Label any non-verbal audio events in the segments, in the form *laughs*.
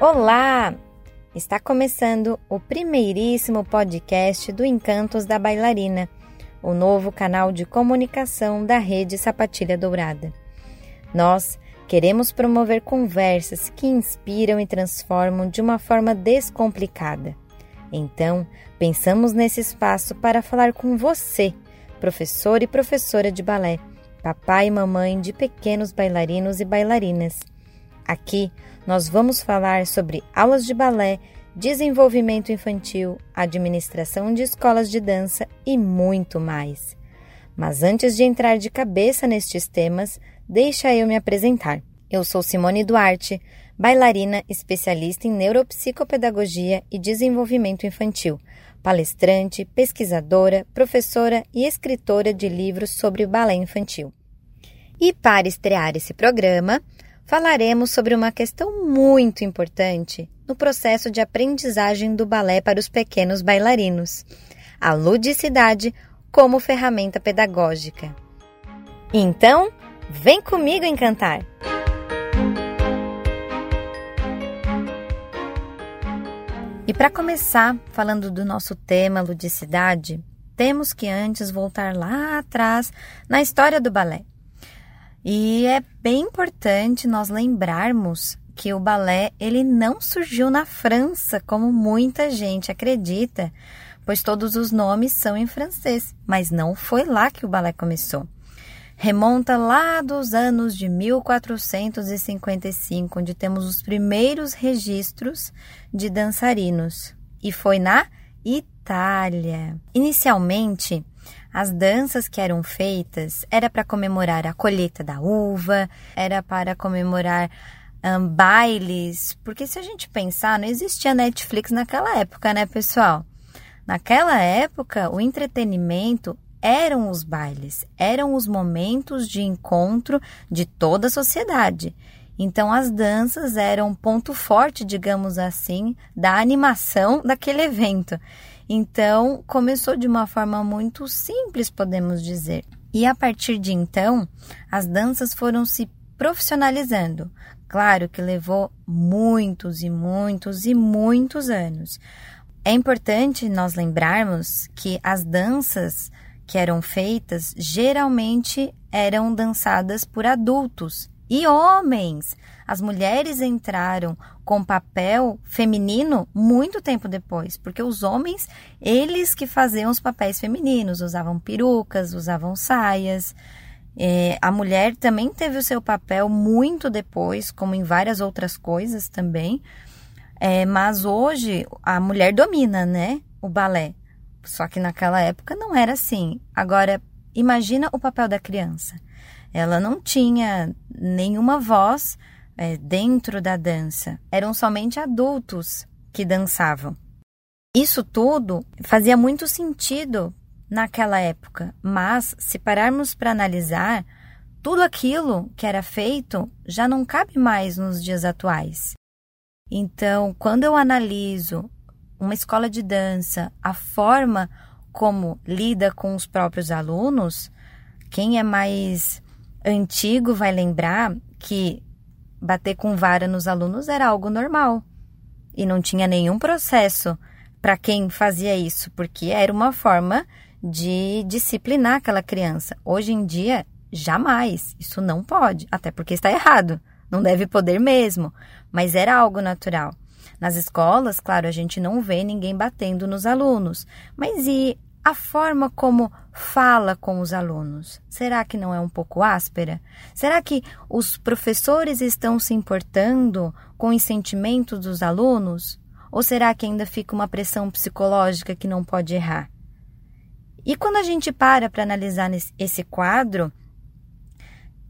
Olá! Está começando o primeiríssimo podcast do Encantos da Bailarina, o novo canal de comunicação da Rede Sapatilha Dourada. Nós queremos promover conversas que inspiram e transformam de uma forma descomplicada. Então, pensamos nesse espaço para falar com você, professor e professora de balé, papai e mamãe de pequenos bailarinos e bailarinas. Aqui nós vamos falar sobre aulas de balé, desenvolvimento infantil, administração de escolas de dança e muito mais. Mas antes de entrar de cabeça nestes temas, deixa eu me apresentar. Eu sou Simone Duarte, bailarina especialista em neuropsicopedagogia e desenvolvimento infantil, palestrante, pesquisadora, professora e escritora de livros sobre balé infantil. E para estrear esse programa, falaremos sobre uma questão muito importante no processo de aprendizagem do balé para os pequenos bailarinos: a ludicidade como ferramenta pedagógica. Então, vem comigo encantar! E para começar, falando do nosso tema ludicidade, temos que antes voltar lá atrás na história do balé. E é bem importante nós lembrarmos que o balé ele não surgiu na França, como muita gente acredita, pois todos os nomes são em francês, mas não foi lá que o balé começou. Remonta lá dos anos de 1455, onde temos os primeiros registros de dançarinos, e foi na Itália. Inicialmente, as danças que eram feitas era para comemorar a colheita da uva, era para comemorar um, bailes, porque se a gente pensar, não existia Netflix naquela época, né, pessoal? Naquela época, o entretenimento eram os bailes, eram os momentos de encontro de toda a sociedade. Então, as danças eram ponto forte, digamos assim, da animação daquele evento. Então, começou de uma forma muito simples, podemos dizer. E a partir de então, as danças foram se profissionalizando. Claro que levou muitos e muitos e muitos anos. É importante nós lembrarmos que as danças que eram feitas geralmente eram dançadas por adultos e homens. As mulheres entraram com papel feminino muito tempo depois, porque os homens, eles que faziam os papéis femininos, usavam perucas, usavam saias. É, a mulher também teve o seu papel muito depois, como em várias outras coisas também. É, mas hoje a mulher domina, né? O balé. Só que naquela época não era assim. Agora, imagina o papel da criança. Ela não tinha nenhuma voz é, dentro da dança. Eram somente adultos que dançavam. Isso tudo fazia muito sentido naquela época, mas se pararmos para analisar, tudo aquilo que era feito já não cabe mais nos dias atuais. Então, quando eu analiso uma escola de dança, a forma como lida com os próprios alunos, quem é mais antigo vai lembrar que bater com vara nos alunos era algo normal e não tinha nenhum processo para quem fazia isso, porque era uma forma de disciplinar aquela criança. Hoje em dia, jamais. Isso não pode, até porque está errado. Não deve poder mesmo, mas era algo natural. Nas escolas, claro, a gente não vê ninguém batendo nos alunos, mas e a forma como fala com os alunos, será que não é um pouco áspera? Será que os professores estão se importando com os sentimentos dos alunos? Ou será que ainda fica uma pressão psicológica que não pode errar? E quando a gente para para analisar esse quadro,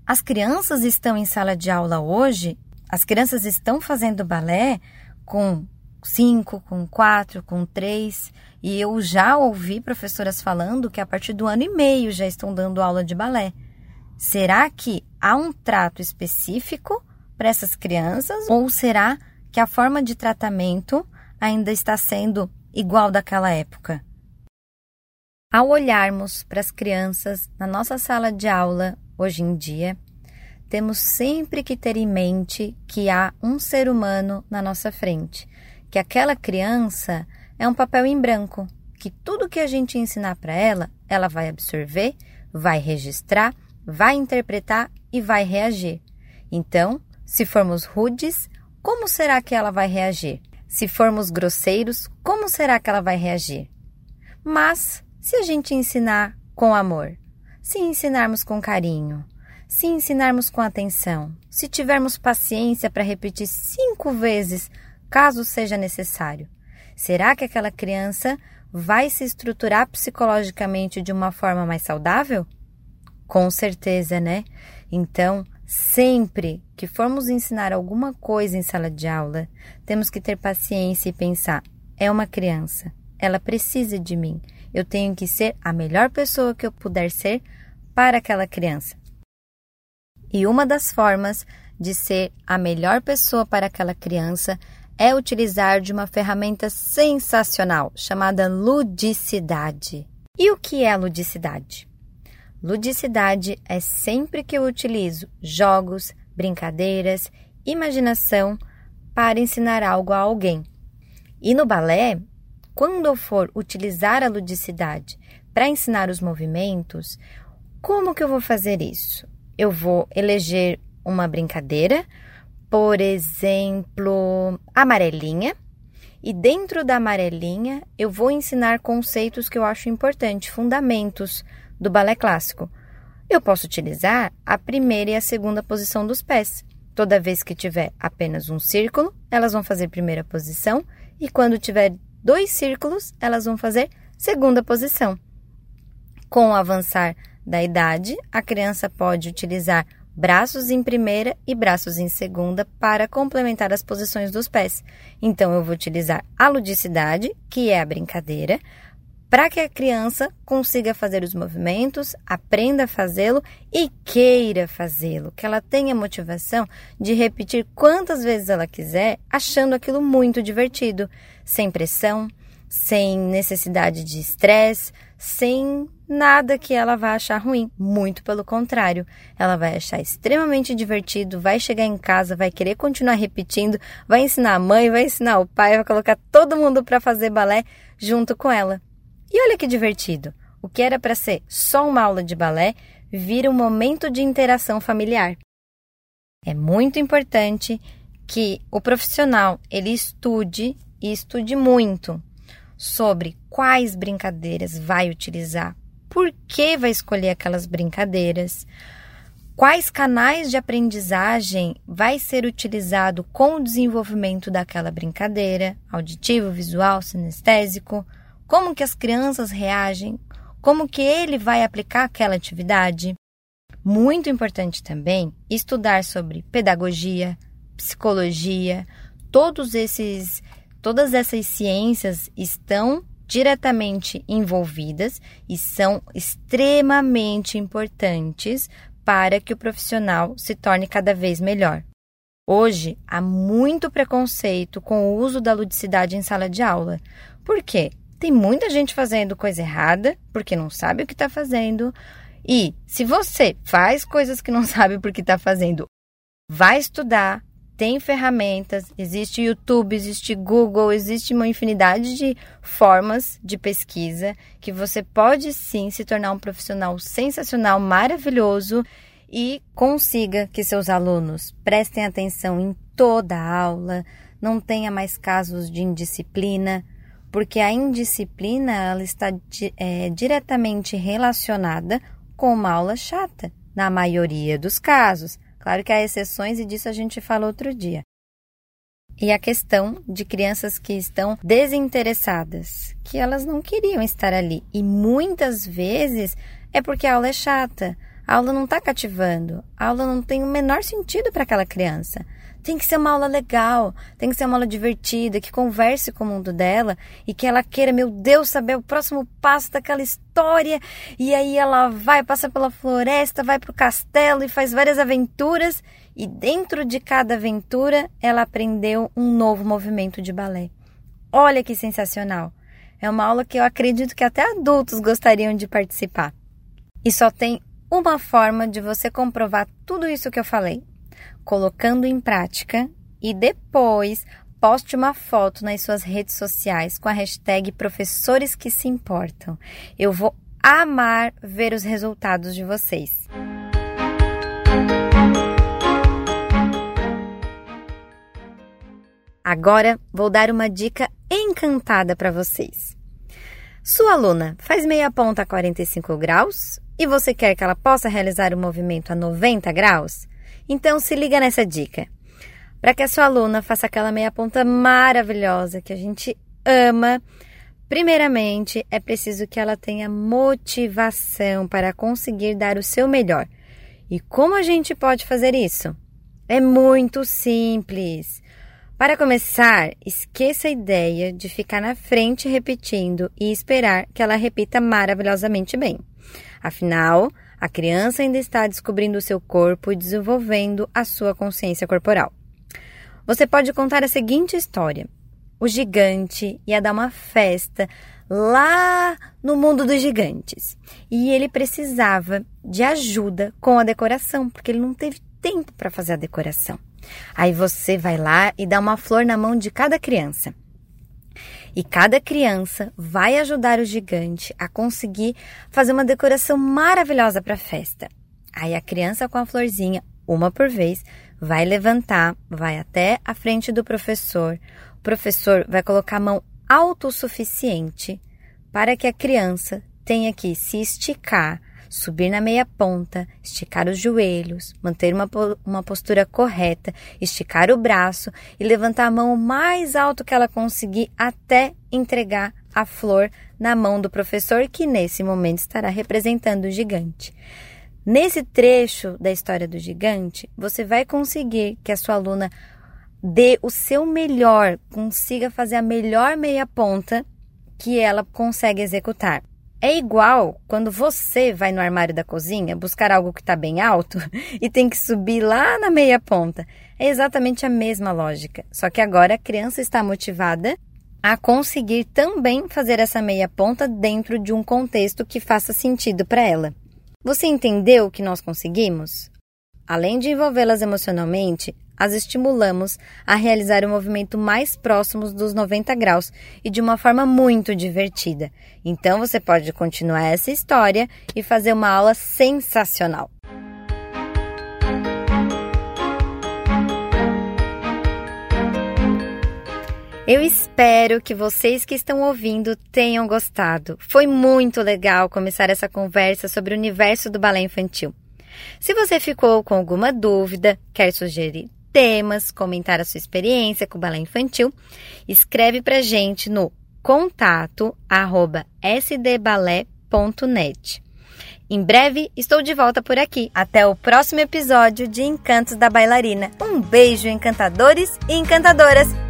as crianças estão em sala de aula hoje, as crianças estão fazendo balé com cinco, com quatro, com três. E eu já ouvi professoras falando que a partir do ano e meio já estão dando aula de balé. Será que há um trato específico para essas crianças? Ou será que a forma de tratamento ainda está sendo igual daquela época? Ao olharmos para as crianças na nossa sala de aula hoje em dia, temos sempre que ter em mente que há um ser humano na nossa frente, que aquela criança é um papel em branco, que tudo que a gente ensinar para ela, ela vai absorver, vai registrar, vai interpretar e vai reagir. Então, se formos rudes, como será que ela vai reagir? Se formos grosseiros, como será que ela vai reagir? Mas, se a gente ensinar com amor, se ensinarmos com carinho, se ensinarmos com atenção, se tivermos paciência para repetir cinco vezes, caso seja necessário, será que aquela criança vai se estruturar psicologicamente de uma forma mais saudável? Com certeza, né? Então, sempre que formos ensinar alguma coisa em sala de aula, temos que ter paciência e pensar: é uma criança, ela precisa de mim. Eu tenho que ser a melhor pessoa que eu puder ser para aquela criança. E uma das formas de ser a melhor pessoa para aquela criança é utilizar de uma ferramenta sensacional chamada ludicidade. E o que é ludicidade? Ludicidade é sempre que eu utilizo jogos, brincadeiras, imaginação para ensinar algo a alguém. E no balé, quando eu for utilizar a ludicidade para ensinar os movimentos, como que eu vou fazer isso? eu vou eleger uma brincadeira, por exemplo, amarelinha, e dentro da amarelinha eu vou ensinar conceitos que eu acho importantes, fundamentos do balé clássico. Eu posso utilizar a primeira e a segunda posição dos pés. Toda vez que tiver apenas um círculo, elas vão fazer primeira posição, e quando tiver dois círculos, elas vão fazer segunda posição. Com o avançar da idade, a criança pode utilizar braços em primeira e braços em segunda para complementar as posições dos pés. Então, eu vou utilizar a ludicidade, que é a brincadeira, para que a criança consiga fazer os movimentos, aprenda a fazê-lo e queira fazê-lo, que ela tenha motivação de repetir quantas vezes ela quiser, achando aquilo muito divertido, sem pressão, sem necessidade de estresse, sem nada que ela vá achar ruim. Muito pelo contrário, ela vai achar extremamente divertido, vai chegar em casa, vai querer continuar repetindo, vai ensinar a mãe, vai ensinar o pai, vai colocar todo mundo para fazer balé junto com ela. E olha que divertido! O que era para ser só uma aula de balé vira um momento de interação familiar. É muito importante que o profissional ele estude e estude muito sobre quais brincadeiras vai utilizar, por que vai escolher aquelas brincadeiras, quais canais de aprendizagem vai ser utilizado com o desenvolvimento daquela brincadeira, auditivo, visual, sinestésico, como que as crianças reagem, como que ele vai aplicar aquela atividade. Muito importante também estudar sobre pedagogia, psicologia, todos esses Todas essas ciências estão diretamente envolvidas e são extremamente importantes para que o profissional se torne cada vez melhor. Hoje há muito preconceito com o uso da ludicidade em sala de aula. Por quê? Tem muita gente fazendo coisa errada porque não sabe o que está fazendo. E se você faz coisas que não *laughs* sabe porque está fazendo, vai estudar, tem ferramentas, existe YouTube, existe Google, existe uma infinidade de formas de pesquisa que você pode sim se tornar um profissional sensacional, maravilhoso e consiga que seus alunos prestem atenção em toda a aula, não tenha mais casos de indisciplina, porque a indisciplina ela está é, diretamente relacionada com uma aula chata, na maioria dos casos. Claro que há exceções e disso a gente fala outro dia. E a questão de crianças que estão desinteressadas, que elas não queriam estar ali. E muitas vezes é porque a aula é chata, a aula não está cativando, a aula não tem o menor sentido para aquela criança. Tem que ser uma aula legal, tem que ser uma aula divertida, que converse com o mundo dela e que ela queira, meu Deus, saber o próximo passo daquela história. E aí ela vai, passa pela floresta, vai para o castelo e faz várias aventuras. E dentro de cada aventura, ela aprendeu um novo movimento de balé. Olha que sensacional! É uma aula que eu acredito que até adultos gostariam de participar. E só tem uma forma de você comprovar tudo isso que eu falei, colocando em prática e depois poste uma foto nas suas redes sociais com a hashtag Professores que se importam. Eu vou amar ver os resultados de vocês. Agora vou dar uma dica encantada para vocês. Sua aluna faz meia ponta a 45 graus e você quer que ela possa realizar o movimento a 90 graus? Então se liga nessa dica. Para que a sua aluna faça aquela meia ponta maravilhosa que a gente ama, primeiramente é preciso que ela tenha motivação para conseguir dar o seu melhor. E como a gente pode fazer isso? É muito simples. Para começar, esqueça a ideia de ficar na frente repetindo e esperar que ela repita maravilhosamente bem. Afinal, a criança ainda está descobrindo o seu corpo e desenvolvendo a sua consciência corporal. Você pode contar a seguinte história: o gigante ia dar uma festa lá no mundo dos gigantes e ele precisava de ajuda com a decoração, porque ele não teve tempo para fazer a decoração. Aí você vai lá e dá uma flor na mão de cada criança. E cada criança vai ajudar o gigante a conseguir fazer uma decoração maravilhosa para a festa. Aí a criança com a florzinha, uma por vez, vai levantar, vai até a frente do professor. O professor vai colocar a mão autossuficiente para que a criança tenha que se esticar, subir na meia ponta, esticar os joelhos, manter uma, uma postura correta, esticar o braço e levantar a mão o mais alto que ela conseguir até entregar a flor na mão do professor, que nesse momento estará representando o gigante. Nesse trecho da história do gigante, você vai conseguir que a sua aluna dê o seu melhor, consiga fazer a melhor meia ponta que ela consegue executar. É igual quando você vai no armário da cozinha buscar algo que está bem alto *laughs* e tem que subir lá na meia ponta. É exatamente a mesma lógica, só que agora a criança está motivada a conseguir também fazer essa meia ponta dentro de um contexto que faça sentido para ela. Você entendeu o que nós conseguimos? Além de envolvê-las emocionalmente, as estimulamos a realizar o movimento mais próximos dos 90 graus e de uma forma muito divertida. Então você pode continuar essa história e fazer uma aula sensacional. Eu espero que vocês que estão ouvindo tenham gostado. Foi muito legal começar essa conversa sobre o universo do balé infantil. Se você ficou com alguma dúvida, quer sugerir temas, comentar a sua experiência com o balé infantil, escreve pra gente no contato arroba sdbalé.net. Em breve estou de volta por aqui. Até o próximo episódio de Encantos da Bailarina. Um beijo, encantadores e encantadoras!